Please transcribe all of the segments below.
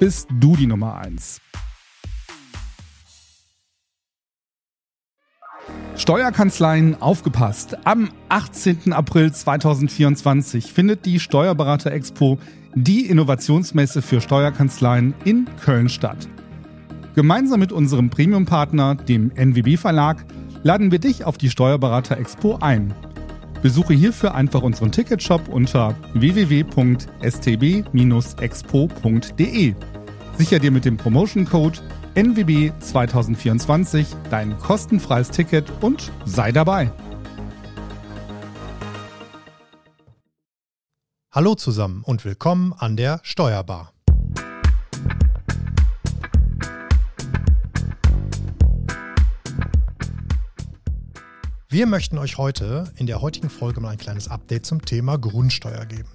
bist du die Nummer 1. Steuerkanzleien aufgepasst. Am 18. April 2024 findet die Steuerberater Expo, die Innovationsmesse für Steuerkanzleien in Köln statt. Gemeinsam mit unserem Premium-Partner, dem NWB Verlag, laden wir dich auf die Steuerberater Expo ein. Besuche hierfür einfach unseren Ticketshop unter www.stb-expo.de. Sicher dir mit dem Promotion Code NWB 2024 dein kostenfreies Ticket und sei dabei. Hallo zusammen und willkommen an der Steuerbar. Wir möchten euch heute in der heutigen Folge mal ein kleines Update zum Thema Grundsteuer geben.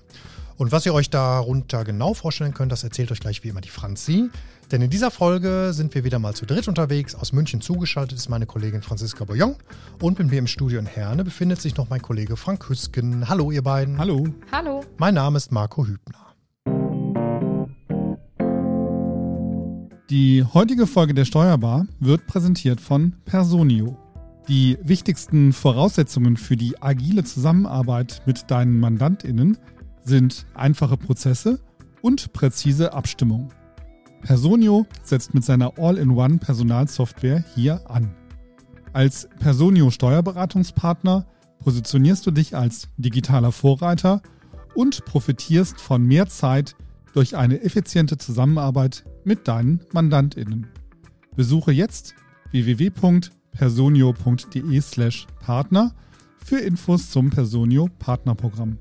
Und was ihr euch darunter genau vorstellen könnt, das erzählt euch gleich wie immer die Franzi. Denn in dieser Folge sind wir wieder mal zu dritt unterwegs. Aus München zugeschaltet ist meine Kollegin Franziska Boyon. Und mit mir im Studio in Herne befindet sich noch mein Kollege Frank Hüsken. Hallo, ihr beiden. Hallo. Hallo. Mein Name ist Marco Hübner. Die heutige Folge der Steuerbar wird präsentiert von Personio. Die wichtigsten Voraussetzungen für die agile Zusammenarbeit mit deinen MandantInnen sind einfache Prozesse und präzise Abstimmung. Personio setzt mit seiner All-in-One Personalsoftware hier an. Als Personio Steuerberatungspartner positionierst du dich als digitaler Vorreiter und profitierst von mehr Zeit durch eine effiziente Zusammenarbeit mit deinen MandantInnen. Besuche jetzt www.personio.com personio.de slash Partner für Infos zum Personio Partnerprogramm.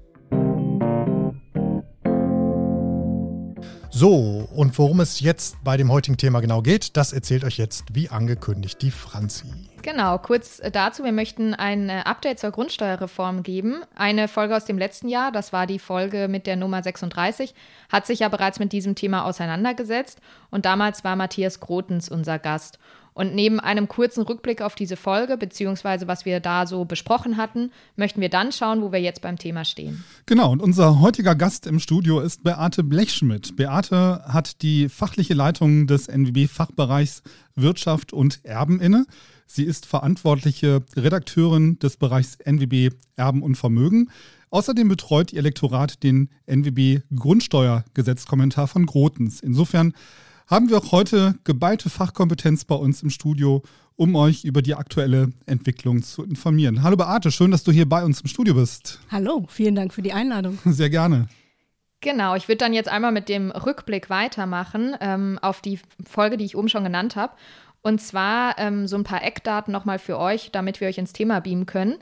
So, und worum es jetzt bei dem heutigen Thema genau geht, das erzählt euch jetzt, wie angekündigt, die Franzi. Genau, kurz dazu, wir möchten ein äh, Update zur Grundsteuerreform geben. Eine Folge aus dem letzten Jahr, das war die Folge mit der Nummer 36, hat sich ja bereits mit diesem Thema auseinandergesetzt und damals war Matthias Grotens unser Gast. Und neben einem kurzen Rückblick auf diese Folge, beziehungsweise was wir da so besprochen hatten, möchten wir dann schauen, wo wir jetzt beim Thema stehen. Genau, und unser heutiger Gast im Studio ist Beate Blechschmidt. Beate hat die fachliche Leitung des NWB-Fachbereichs Wirtschaft und Erben inne. Sie ist verantwortliche Redakteurin des Bereichs NWB Erben und Vermögen. Außerdem betreut ihr Lektorat den NWB Grundsteuergesetzkommentar von Grotens. Insofern haben wir auch heute geballte Fachkompetenz bei uns im Studio, um euch über die aktuelle Entwicklung zu informieren. Hallo Beate, schön, dass du hier bei uns im Studio bist. Hallo, vielen Dank für die Einladung. Sehr gerne. Genau, ich würde dann jetzt einmal mit dem Rückblick weitermachen ähm, auf die Folge, die ich oben schon genannt habe. Und zwar ähm, so ein paar Eckdaten nochmal für euch, damit wir euch ins Thema beamen können.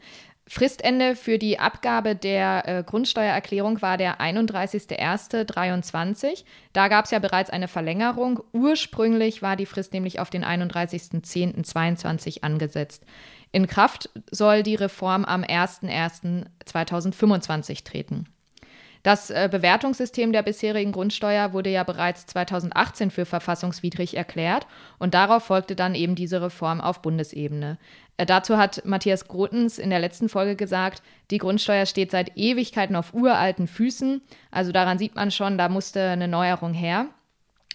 Fristende für die Abgabe der äh, Grundsteuererklärung war der 31.01.23. Da gab es ja bereits eine Verlängerung. Ursprünglich war die Frist nämlich auf den 31.10.22 angesetzt. In Kraft soll die Reform am 01.01.2025 treten. Das äh, Bewertungssystem der bisherigen Grundsteuer wurde ja bereits 2018 für verfassungswidrig erklärt und darauf folgte dann eben diese Reform auf Bundesebene. Äh, dazu hat Matthias Grotens in der letzten Folge gesagt, die Grundsteuer steht seit Ewigkeiten auf uralten Füßen. Also daran sieht man schon, da musste eine Neuerung her.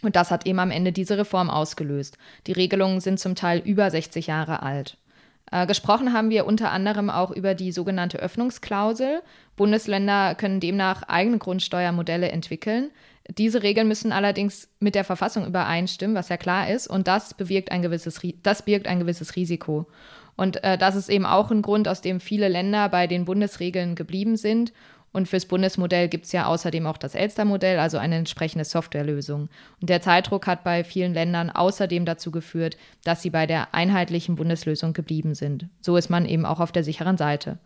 Und das hat eben am Ende diese Reform ausgelöst. Die Regelungen sind zum Teil über 60 Jahre alt. Äh, gesprochen haben wir unter anderem auch über die sogenannte Öffnungsklausel. Bundesländer können demnach eigene Grundsteuermodelle entwickeln. Diese Regeln müssen allerdings mit der Verfassung übereinstimmen, was ja klar ist, und das bewirkt ein gewisses, das birgt ein gewisses Risiko. Und äh, das ist eben auch ein Grund, aus dem viele Länder bei den Bundesregeln geblieben sind und fürs Bundesmodell gibt es ja außerdem auch das Elster-Modell, also eine entsprechende Softwarelösung. Und der Zeitdruck hat bei vielen Ländern außerdem dazu geführt, dass sie bei der einheitlichen Bundeslösung geblieben sind. So ist man eben auch auf der sicheren Seite.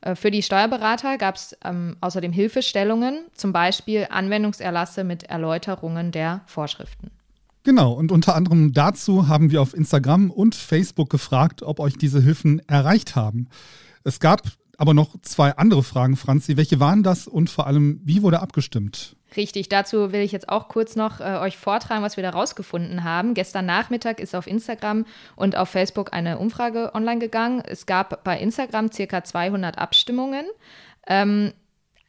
Äh, für die Steuerberater gab es ähm, außerdem Hilfestellungen, zum Beispiel Anwendungserlasse mit Erläuterungen der Vorschriften. Genau, und unter anderem dazu haben wir auf Instagram und Facebook gefragt, ob euch diese Hilfen erreicht haben. Es gab aber noch zwei andere Fragen, Franzi. Welche waren das und vor allem, wie wurde abgestimmt? Richtig, dazu will ich jetzt auch kurz noch äh, euch vortragen, was wir da rausgefunden haben. Gestern Nachmittag ist auf Instagram und auf Facebook eine Umfrage online gegangen. Es gab bei Instagram circa 200 Abstimmungen. Ähm,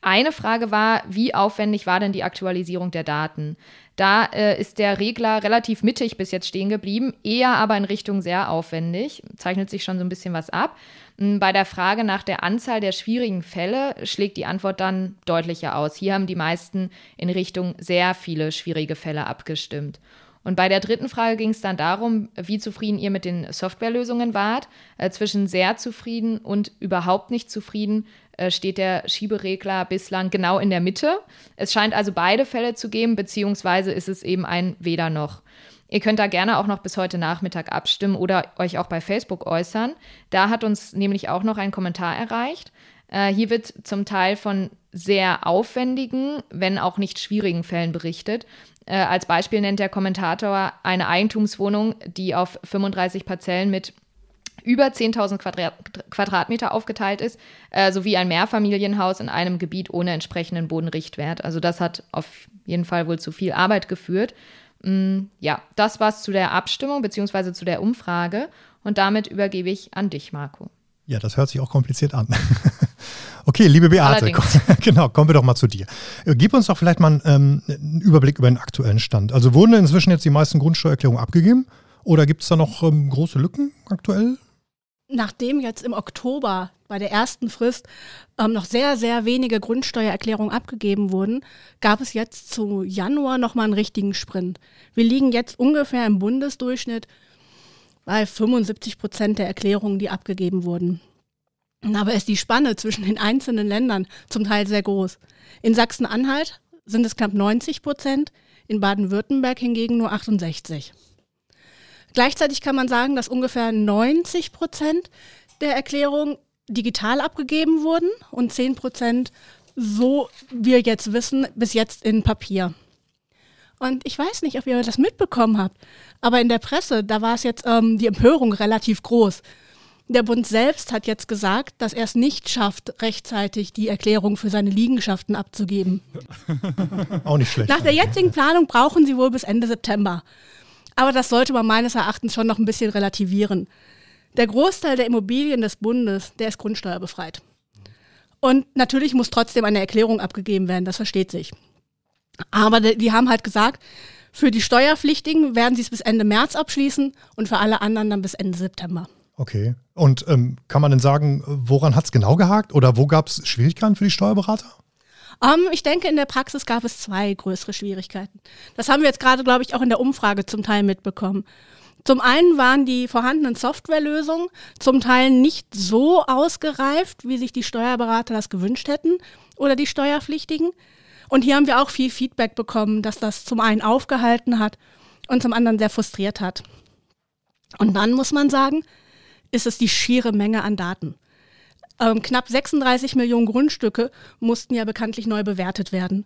eine Frage war, wie aufwendig war denn die Aktualisierung der Daten? Da äh, ist der Regler relativ mittig bis jetzt stehen geblieben, eher aber in Richtung sehr aufwendig. Zeichnet sich schon so ein bisschen was ab. Hm, bei der Frage nach der Anzahl der schwierigen Fälle schlägt die Antwort dann deutlicher aus. Hier haben die meisten in Richtung sehr viele schwierige Fälle abgestimmt. Und bei der dritten Frage ging es dann darum, wie zufrieden ihr mit den Softwarelösungen wart. Äh, zwischen sehr zufrieden und überhaupt nicht zufrieden äh, steht der Schieberegler bislang genau in der Mitte. Es scheint also beide Fälle zu geben, beziehungsweise ist es eben ein Weder noch. Ihr könnt da gerne auch noch bis heute Nachmittag abstimmen oder euch auch bei Facebook äußern. Da hat uns nämlich auch noch ein Kommentar erreicht. Äh, hier wird zum Teil von sehr aufwendigen, wenn auch nicht schwierigen Fällen berichtet. Äh, als Beispiel nennt der Kommentator eine Eigentumswohnung, die auf 35 Parzellen mit über 10.000 Quadrat Quadratmeter aufgeteilt ist, äh, sowie ein Mehrfamilienhaus in einem Gebiet ohne entsprechenden Bodenrichtwert. Also das hat auf jeden Fall wohl zu viel Arbeit geführt. Mm, ja, das war's zu der Abstimmung bzw. zu der Umfrage und damit übergebe ich an dich, Marco. Ja, das hört sich auch kompliziert an. okay, liebe Beate, komm, genau, kommen wir doch mal zu dir. Äh, gib uns doch vielleicht mal einen, ähm, einen Überblick über den aktuellen Stand. Also wurden inzwischen jetzt die meisten Grundsteuererklärungen abgegeben oder gibt es da noch ähm, große Lücken aktuell? Nachdem jetzt im Oktober bei der ersten Frist ähm, noch sehr, sehr wenige Grundsteuererklärungen abgegeben wurden, gab es jetzt zu Januar nochmal einen richtigen Sprint. Wir liegen jetzt ungefähr im Bundesdurchschnitt bei 75 Prozent der Erklärungen, die abgegeben wurden. Aber ist die Spanne zwischen den einzelnen Ländern zum Teil sehr groß. In Sachsen-Anhalt sind es knapp 90 Prozent, in Baden-Württemberg hingegen nur 68. Gleichzeitig kann man sagen, dass ungefähr 90 Prozent der Erklärungen digital abgegeben wurden und 10 Prozent, so wir jetzt wissen, bis jetzt in Papier. Und ich weiß nicht, ob ihr das mitbekommen habt, aber in der Presse, da war es jetzt ähm, die Empörung relativ groß. Der Bund selbst hat jetzt gesagt, dass er es nicht schafft, rechtzeitig die Erklärung für seine Liegenschaften abzugeben. Auch nicht schlecht. Nach der jetzigen Planung brauchen sie wohl bis Ende September. Aber das sollte man meines Erachtens schon noch ein bisschen relativieren. Der Großteil der Immobilien des Bundes, der ist grundsteuerbefreit. Und natürlich muss trotzdem eine Erklärung abgegeben werden, das versteht sich. Aber die haben halt gesagt, für die Steuerpflichtigen werden sie es bis Ende März abschließen und für alle anderen dann bis Ende September. Okay. Und ähm, kann man denn sagen, woran hat es genau gehakt oder wo gab es Schwierigkeiten für die Steuerberater? Um, ähm, ich denke, in der Praxis gab es zwei größere Schwierigkeiten. Das haben wir jetzt gerade, glaube ich, auch in der Umfrage zum Teil mitbekommen. Zum einen waren die vorhandenen Softwarelösungen zum Teil nicht so ausgereift, wie sich die Steuerberater das gewünscht hätten oder die Steuerpflichtigen. Und hier haben wir auch viel Feedback bekommen, dass das zum einen aufgehalten hat und zum anderen sehr frustriert hat. Und dann muss man sagen, ist es die schiere Menge an Daten. Ähm, knapp 36 Millionen Grundstücke mussten ja bekanntlich neu bewertet werden.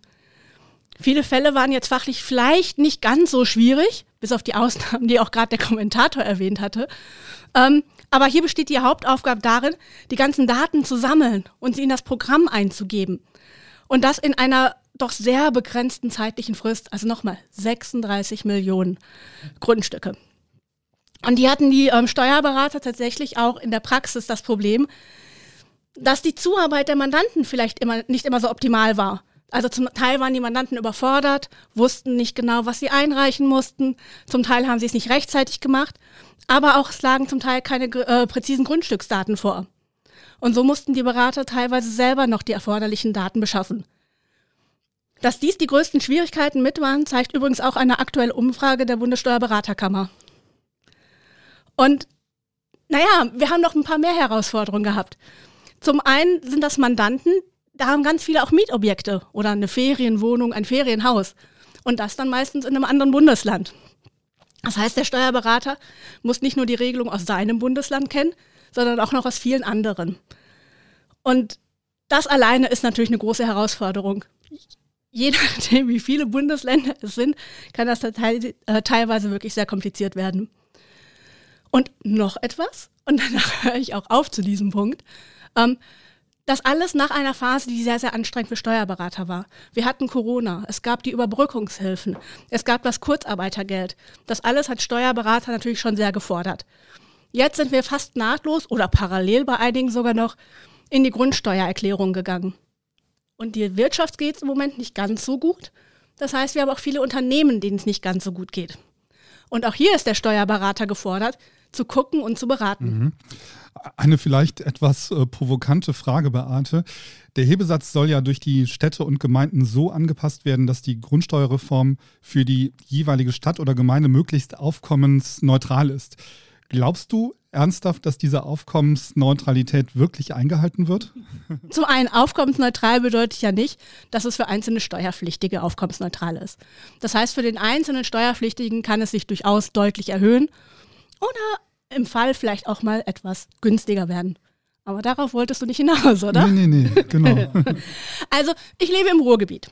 Viele Fälle waren jetzt fachlich vielleicht nicht ganz so schwierig, bis auf die Ausnahmen, die auch gerade der Kommentator erwähnt hatte. Ähm, aber hier besteht die Hauptaufgabe darin, die ganzen Daten zu sammeln und sie in das Programm einzugeben. Und das in einer doch sehr begrenzten zeitlichen Frist. Also nochmal 36 Millionen Grundstücke. Und die hatten die ähm, Steuerberater tatsächlich auch in der Praxis das Problem, dass die Zuarbeit der Mandanten vielleicht immer, nicht immer so optimal war. Also zum Teil waren die Mandanten überfordert, wussten nicht genau, was sie einreichen mussten. Zum Teil haben sie es nicht rechtzeitig gemacht. Aber auch es lagen zum Teil keine äh, präzisen Grundstücksdaten vor. Und so mussten die Berater teilweise selber noch die erforderlichen Daten beschaffen. Dass dies die größten Schwierigkeiten mit waren, zeigt übrigens auch eine aktuelle Umfrage der Bundessteuerberaterkammer. Und naja, wir haben noch ein paar mehr Herausforderungen gehabt. Zum einen sind das Mandanten, da haben ganz viele auch Mietobjekte oder eine Ferienwohnung, ein Ferienhaus. Und das dann meistens in einem anderen Bundesland. Das heißt, der Steuerberater muss nicht nur die Regelung aus seinem Bundesland kennen, sondern auch noch aus vielen anderen. Und das alleine ist natürlich eine große Herausforderung. Je nachdem, wie viele Bundesländer es sind, kann das äh, teilweise wirklich sehr kompliziert werden. Und noch etwas, und danach höre ich auch auf zu diesem Punkt. Ähm, das alles nach einer Phase, die sehr, sehr anstrengend für Steuerberater war. Wir hatten Corona, es gab die Überbrückungshilfen, es gab das Kurzarbeitergeld. Das alles hat Steuerberater natürlich schon sehr gefordert. Jetzt sind wir fast nahtlos oder parallel bei einigen sogar noch in die Grundsteuererklärung gegangen. Und die Wirtschaft geht es im Moment nicht ganz so gut. Das heißt, wir haben auch viele Unternehmen, denen es nicht ganz so gut geht. Und auch hier ist der Steuerberater gefordert, zu gucken und zu beraten. Mhm. Eine vielleicht etwas äh, provokante Frage, Beate. Der Hebesatz soll ja durch die Städte und Gemeinden so angepasst werden, dass die Grundsteuerreform für die jeweilige Stadt oder Gemeinde möglichst aufkommensneutral ist. Glaubst du ernsthaft, dass diese Aufkommensneutralität wirklich eingehalten wird? Zum einen, aufkommensneutral bedeutet ja nicht, dass es für einzelne Steuerpflichtige aufkommensneutral ist. Das heißt, für den einzelnen Steuerpflichtigen kann es sich durchaus deutlich erhöhen oder im Fall vielleicht auch mal etwas günstiger werden. Aber darauf wolltest du nicht hinaus, oder? Nee, nee, nee, genau. also, ich lebe im Ruhrgebiet.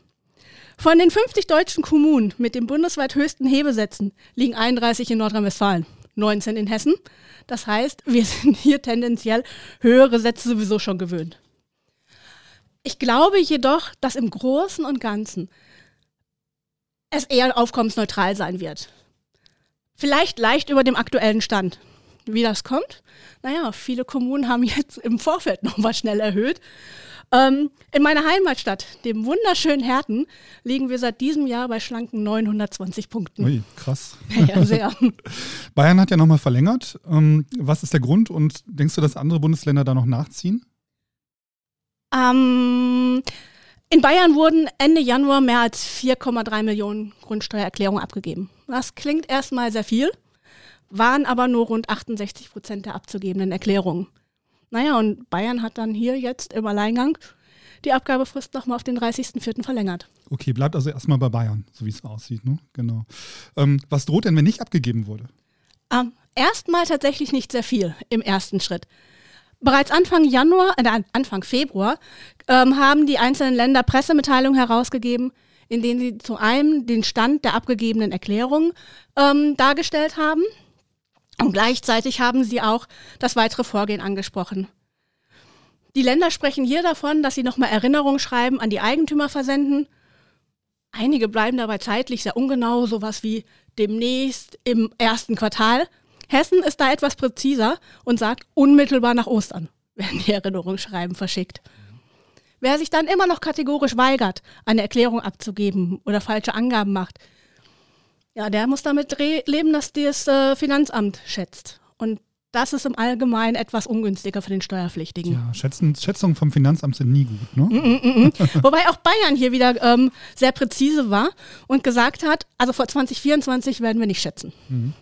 Von den 50 deutschen Kommunen mit den bundesweit höchsten Hebesätzen liegen 31 in Nordrhein-Westfalen, 19 in Hessen. Das heißt, wir sind hier tendenziell höhere Sätze sowieso schon gewöhnt. Ich glaube jedoch, dass im Großen und Ganzen es eher aufkommensneutral sein wird. Vielleicht leicht über dem aktuellen Stand. Wie das kommt? Naja, viele Kommunen haben jetzt im Vorfeld nochmal schnell erhöht. Ähm, in meiner Heimatstadt, dem wunderschönen Herten, liegen wir seit diesem Jahr bei schlanken 920 Punkten. Ui, krass. Ja, sehr. Bayern hat ja nochmal verlängert. Ähm, was ist der Grund und denkst du, dass andere Bundesländer da noch nachziehen? Ähm, in Bayern wurden Ende Januar mehr als 4,3 Millionen Grundsteuererklärungen abgegeben. Das klingt erstmal sehr viel, waren aber nur rund 68 Prozent der abzugebenden Erklärungen. Naja, und Bayern hat dann hier jetzt im Alleingang die Abgabefrist nochmal auf den 30.04. verlängert. Okay, bleibt also erstmal bei Bayern, so wie es aussieht. Ne? Genau. Ähm, was droht denn, wenn nicht abgegeben wurde? Ähm, erstmal tatsächlich nicht sehr viel im ersten Schritt. Bereits Anfang Januar, äh, Anfang Februar ähm, haben die einzelnen Länder Pressemitteilungen herausgegeben, in denen sie zu einem den Stand der abgegebenen Erklärungen ähm, dargestellt haben. Und gleichzeitig haben sie auch das weitere Vorgehen angesprochen. Die Länder sprechen hier davon, dass sie nochmal Erinnerungsschreiben an die Eigentümer versenden. Einige bleiben dabei zeitlich sehr ungenau, sowas wie demnächst im ersten Quartal. Hessen ist da etwas präziser und sagt unmittelbar nach Ostern werden die Erinnerungsschreiben verschickt. Wer sich dann immer noch kategorisch weigert, eine Erklärung abzugeben oder falsche Angaben macht, ja, der muss damit leben, dass das äh, Finanzamt schätzt. Und das ist im Allgemeinen etwas ungünstiger für den Steuerpflichtigen. Ja, Schätzen, Schätzungen vom Finanzamt sind nie gut. Ne? Mm, mm, mm. Wobei auch Bayern hier wieder ähm, sehr präzise war und gesagt hat, also vor 2024 werden wir nicht schätzen. Mhm.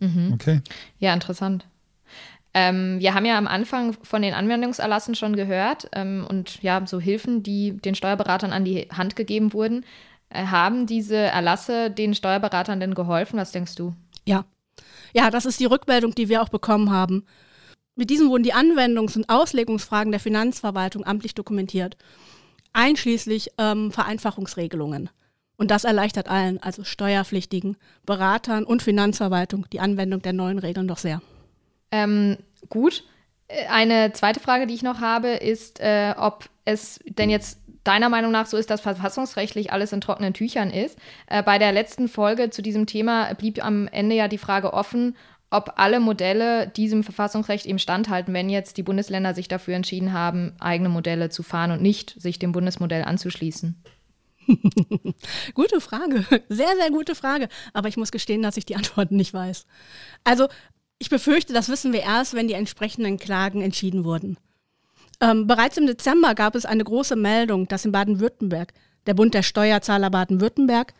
mhm. Okay. Ja, interessant. Ähm, wir haben ja am Anfang von den Anwendungserlassen schon gehört ähm, und ja, so Hilfen, die den Steuerberatern an die Hand gegeben wurden. Äh, haben diese Erlasse den Steuerberatern denn geholfen? Was denkst du? Ja. Ja, das ist die Rückmeldung, die wir auch bekommen haben. Mit diesen wurden die Anwendungs- und Auslegungsfragen der Finanzverwaltung amtlich dokumentiert, einschließlich ähm, Vereinfachungsregelungen. Und das erleichtert allen, also Steuerpflichtigen, Beratern und Finanzverwaltung, die Anwendung der neuen Regeln doch sehr. Ähm, gut. Äh, eine zweite Frage, die ich noch habe, ist, äh, ob es denn jetzt deiner Meinung nach so ist, dass verfassungsrechtlich alles in trockenen Tüchern ist. Äh, bei der letzten Folge zu diesem Thema blieb am Ende ja die Frage offen, ob alle Modelle diesem Verfassungsrecht eben standhalten, wenn jetzt die Bundesländer sich dafür entschieden haben, eigene Modelle zu fahren und nicht sich dem Bundesmodell anzuschließen. gute Frage. Sehr, sehr gute Frage. Aber ich muss gestehen, dass ich die Antworten nicht weiß. Also ich befürchte, das wissen wir erst, wenn die entsprechenden Klagen entschieden wurden. Ähm, bereits im Dezember gab es eine große Meldung, dass in Baden-Württemberg der Bund der Steuerzahler Baden-Württemberg,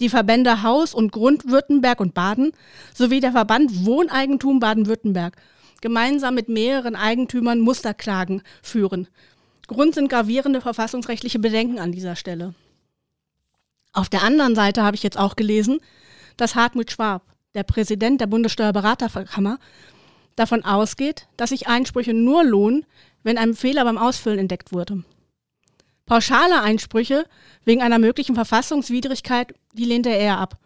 die Verbände Haus- und Grund-Württemberg und Baden sowie der Verband Wohneigentum Baden-Württemberg gemeinsam mit mehreren Eigentümern Musterklagen führen. Grund sind gravierende verfassungsrechtliche Bedenken an dieser Stelle. Auf der anderen Seite habe ich jetzt auch gelesen, dass Hartmut Schwab, der Präsident der Bundessteuerberaterkammer, davon ausgeht, dass sich Einsprüche nur lohnen, wenn ein Fehler beim Ausfüllen entdeckt wurde. Pauschale Einsprüche wegen einer möglichen Verfassungswidrigkeit, die lehnt er eher ab.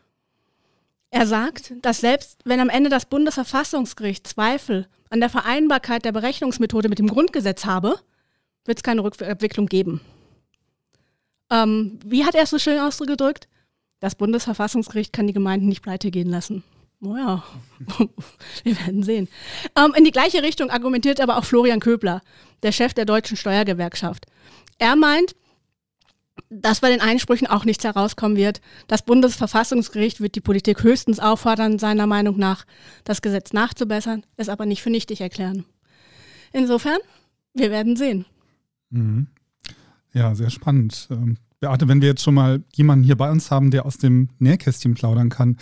Er sagt, dass selbst wenn am Ende das Bundesverfassungsgericht Zweifel an der Vereinbarkeit der Berechnungsmethode mit dem Grundgesetz habe, wird es keine Rückentwicklung geben. Ähm, wie hat er es so schön ausgedrückt? Das Bundesverfassungsgericht kann die Gemeinden nicht pleite gehen lassen. Naja, oh wir werden sehen. Ähm, in die gleiche Richtung argumentiert aber auch Florian Köbler, der Chef der Deutschen Steuergewerkschaft. Er meint, dass bei den Einsprüchen auch nichts herauskommen wird. Das Bundesverfassungsgericht wird die Politik höchstens auffordern, seiner Meinung nach, das Gesetz nachzubessern, es aber nicht für nichtig erklären. Insofern, wir werden sehen. Mhm. Ja, sehr spannend. Ähm, Beate, wenn wir jetzt schon mal jemanden hier bei uns haben, der aus dem Nähkästchen plaudern kann,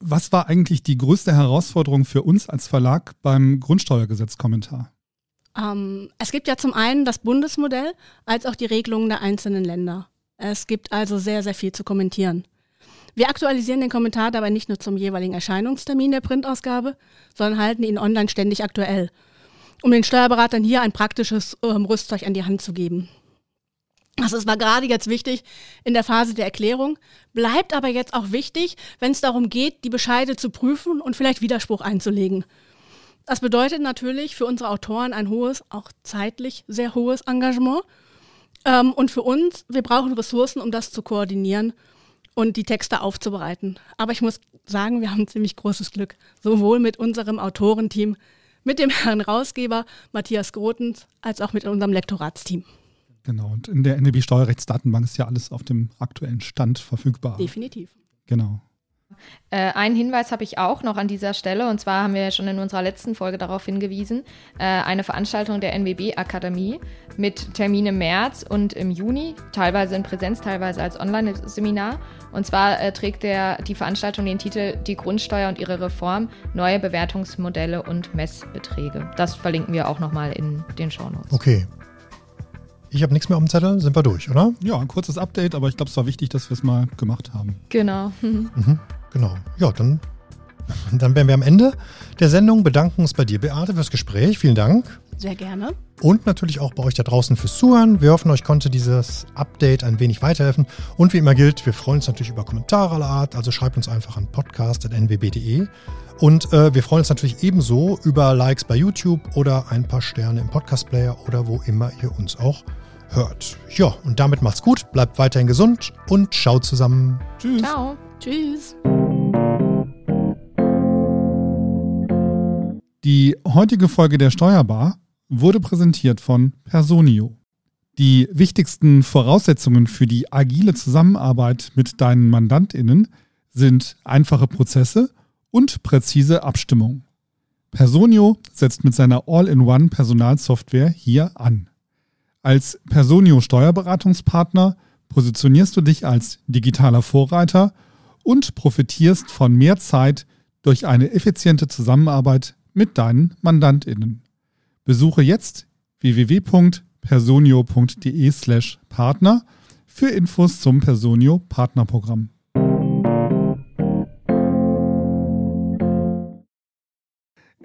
was war eigentlich die größte Herausforderung für uns als Verlag beim Grundsteuergesetzkommentar? Ähm, es gibt ja zum einen das Bundesmodell als auch die Regelungen der einzelnen Länder. Es gibt also sehr, sehr viel zu kommentieren. Wir aktualisieren den Kommentar dabei nicht nur zum jeweiligen Erscheinungstermin der Printausgabe, sondern halten ihn online ständig aktuell, um den Steuerberatern hier ein praktisches ähm, Rüstzeug an die Hand zu geben. Also es war gerade jetzt wichtig in der Phase der Erklärung, bleibt aber jetzt auch wichtig, wenn es darum geht, die Bescheide zu prüfen und vielleicht Widerspruch einzulegen. Das bedeutet natürlich für unsere Autoren ein hohes, auch zeitlich sehr hohes Engagement. Ähm, und für uns, wir brauchen Ressourcen, um das zu koordinieren und die Texte aufzubereiten. Aber ich muss sagen, wir haben ziemlich großes Glück, sowohl mit unserem Autorenteam, mit dem Herrn Rausgeber Matthias Grotens, als auch mit unserem Lektoratsteam. Genau, und in der NWB Steuerrechtsdatenbank ist ja alles auf dem aktuellen Stand verfügbar. Definitiv. Genau. Äh, einen Hinweis habe ich auch noch an dieser Stelle, und zwar haben wir ja schon in unserer letzten Folge darauf hingewiesen, äh, eine Veranstaltung der NWB-Akademie mit Termin im März und im Juni, teilweise in Präsenz, teilweise als Online-Seminar. Und zwar äh, trägt der, die Veranstaltung den Titel Die Grundsteuer und ihre Reform, neue Bewertungsmodelle und Messbeträge. Das verlinken wir auch nochmal in den Shownotes. Okay. Ich habe nichts mehr auf dem Zettel, sind wir durch, oder? Ja, ein kurzes Update, aber ich glaube, es war wichtig, dass wir es mal gemacht haben. Genau. Mhm, genau. Ja, dann, dann wären wir am Ende der Sendung. Bedanken uns bei dir, Beate, fürs Gespräch. Vielen Dank. Sehr gerne. Und natürlich auch bei euch da draußen fürs Zuhören. Wir hoffen, euch konnte dieses Update ein wenig weiterhelfen. Und wie immer gilt, wir freuen uns natürlich über Kommentare aller Art. Also schreibt uns einfach an podcast.nwb.de. Und äh, wir freuen uns natürlich ebenso über Likes bei YouTube oder ein paar Sterne im Podcast-Player oder wo immer ihr uns auch hört. Ja, und damit macht's gut, bleibt weiterhin gesund und schaut zusammen. Tschüss. Ciao. Tschüss. Die heutige Folge der Steuerbar wurde präsentiert von Personio. Die wichtigsten Voraussetzungen für die agile Zusammenarbeit mit deinen MandantInnen sind einfache Prozesse und präzise Abstimmung. Personio setzt mit seiner All-in-One Personalsoftware hier an. Als Personio Steuerberatungspartner positionierst du dich als digitaler Vorreiter und profitierst von mehr Zeit durch eine effiziente Zusammenarbeit mit deinen MandantInnen. Besuche jetzt www.personio.de/partner für Infos zum Personio Partnerprogramm.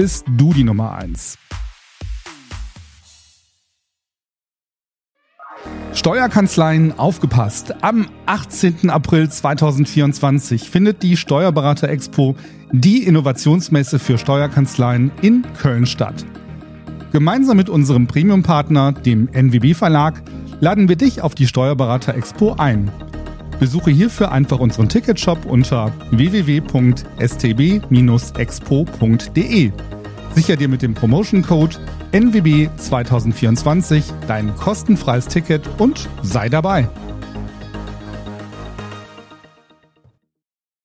bist du die Nummer 1. Steuerkanzleien aufgepasst. Am 18. April 2024 findet die Steuerberater Expo, die Innovationsmesse für Steuerkanzleien in Köln statt. Gemeinsam mit unserem Premium-Partner, dem NWB Verlag, laden wir dich auf die Steuerberater Expo ein. Besuche hierfür einfach unseren Ticketshop unter www.stb-expo.de. Sicher dir mit dem Promotion Code NWB 2024 dein kostenfreies Ticket und sei dabei.